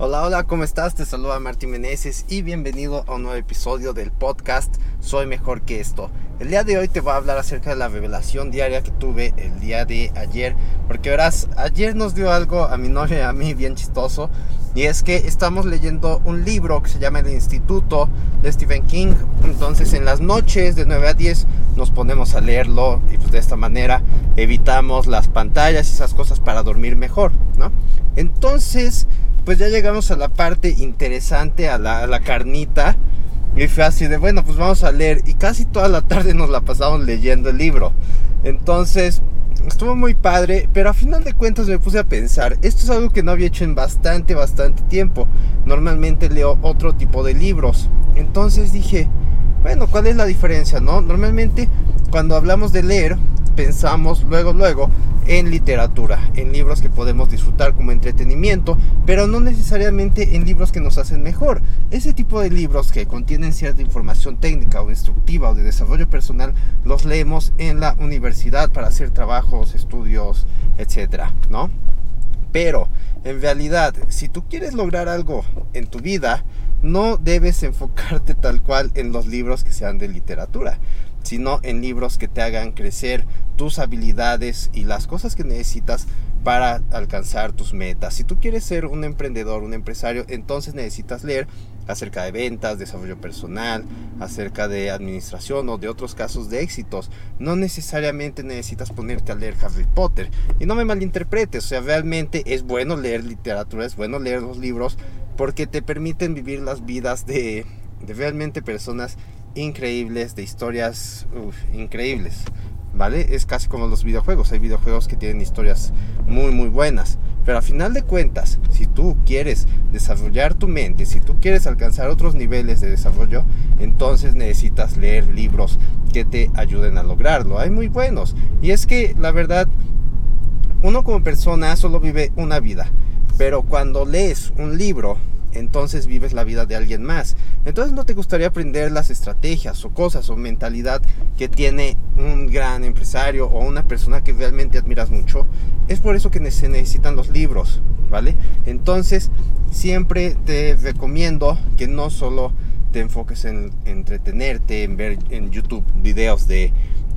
Hola, hola, ¿cómo estás? Te saluda Martín Meneses y bienvenido a un nuevo episodio del podcast Soy Mejor que esto. El día de hoy te voy a hablar acerca de la revelación diaria que tuve el día de ayer. Porque verás, ayer nos dio algo a mi novia y a mí bien chistoso. Y es que estamos leyendo un libro que se llama El Instituto de Stephen King. Entonces en las noches de 9 a 10 nos ponemos a leerlo y pues de esta manera evitamos las pantallas y esas cosas para dormir mejor, ¿no? Entonces pues ya llegamos a la parte interesante, a la, carnita. Y fue así de, bueno, pues vamos a leer. Y casi toda la tarde nos la pasamos leyendo el libro. Entonces, estuvo muy padre, pero a final de cuentas me puse a pensar, esto es algo que no había hecho en bastante, bastante tiempo. Normalmente leo otro tipo de libros. Entonces dije, bueno, ¿cuál es la diferencia, no? Normalmente cuando hablamos de leer, pensamos luego, luego en literatura, en libros que podemos disfrutar como entretenimiento, pero no necesariamente en libros que nos hacen mejor. Ese tipo de libros que contienen cierta información técnica o instructiva o de desarrollo personal, los leemos en la universidad para hacer trabajos, estudios, etcétera, ¿no? Pero en realidad, si tú quieres lograr algo en tu vida, no debes enfocarte tal cual en los libros que sean de literatura sino en libros que te hagan crecer tus habilidades y las cosas que necesitas para alcanzar tus metas. Si tú quieres ser un emprendedor, un empresario, entonces necesitas leer acerca de ventas, desarrollo personal, acerca de administración o de otros casos de éxitos. No necesariamente necesitas ponerte a leer Harry Potter. Y no me malinterpretes, o sea, realmente es bueno leer literatura, es bueno leer los libros porque te permiten vivir las vidas de, de realmente personas increíbles, de historias increíbles. ¿Vale? Es casi como los videojuegos. Hay videojuegos que tienen historias muy, muy buenas. Pero a final de cuentas, si tú quieres desarrollar tu mente, si tú quieres alcanzar otros niveles de desarrollo, entonces necesitas leer libros que te ayuden a lograrlo. Hay muy buenos. Y es que la verdad, uno como persona solo vive una vida. Pero cuando lees un libro, entonces vives la vida de alguien más. Entonces no te gustaría aprender las estrategias o cosas o mentalidad que tiene un gran empresario o una persona que realmente admiras mucho. Es por eso que se necesitan los libros, ¿vale? Entonces siempre te recomiendo que no solo te enfoques en entretenerte, en ver en YouTube videos de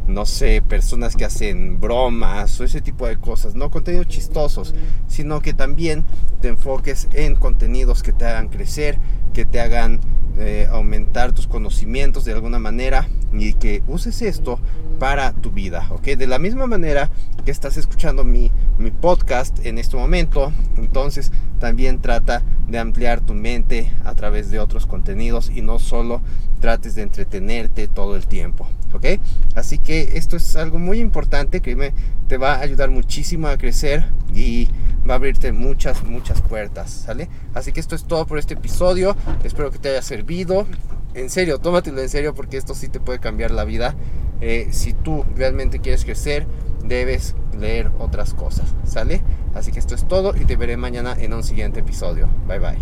no sé, personas que hacen bromas o ese tipo de cosas, no contenidos chistosos, sino que también te enfoques en contenidos que te hagan crecer, que te hagan eh, aumentar tus conocimientos de alguna manera y que uses esto para tu vida, ¿ok? De la misma manera que estás escuchando mi, mi podcast en este momento, entonces también trata de ampliar tu mente a través de otros contenidos y no solo trates de entretenerte todo el tiempo, ¿ok? Así que esto es algo muy importante que te va a ayudar muchísimo a crecer y va a abrirte muchas, muchas puertas, ¿sale? Así que esto es todo por este episodio, espero que te haya servido, en serio, tómatelo en serio porque esto sí te puede cambiar la vida. Eh, si tú realmente quieres crecer, debes leer otras cosas, ¿sale? Así que esto es todo y te veré mañana en un siguiente episodio. Bye bye.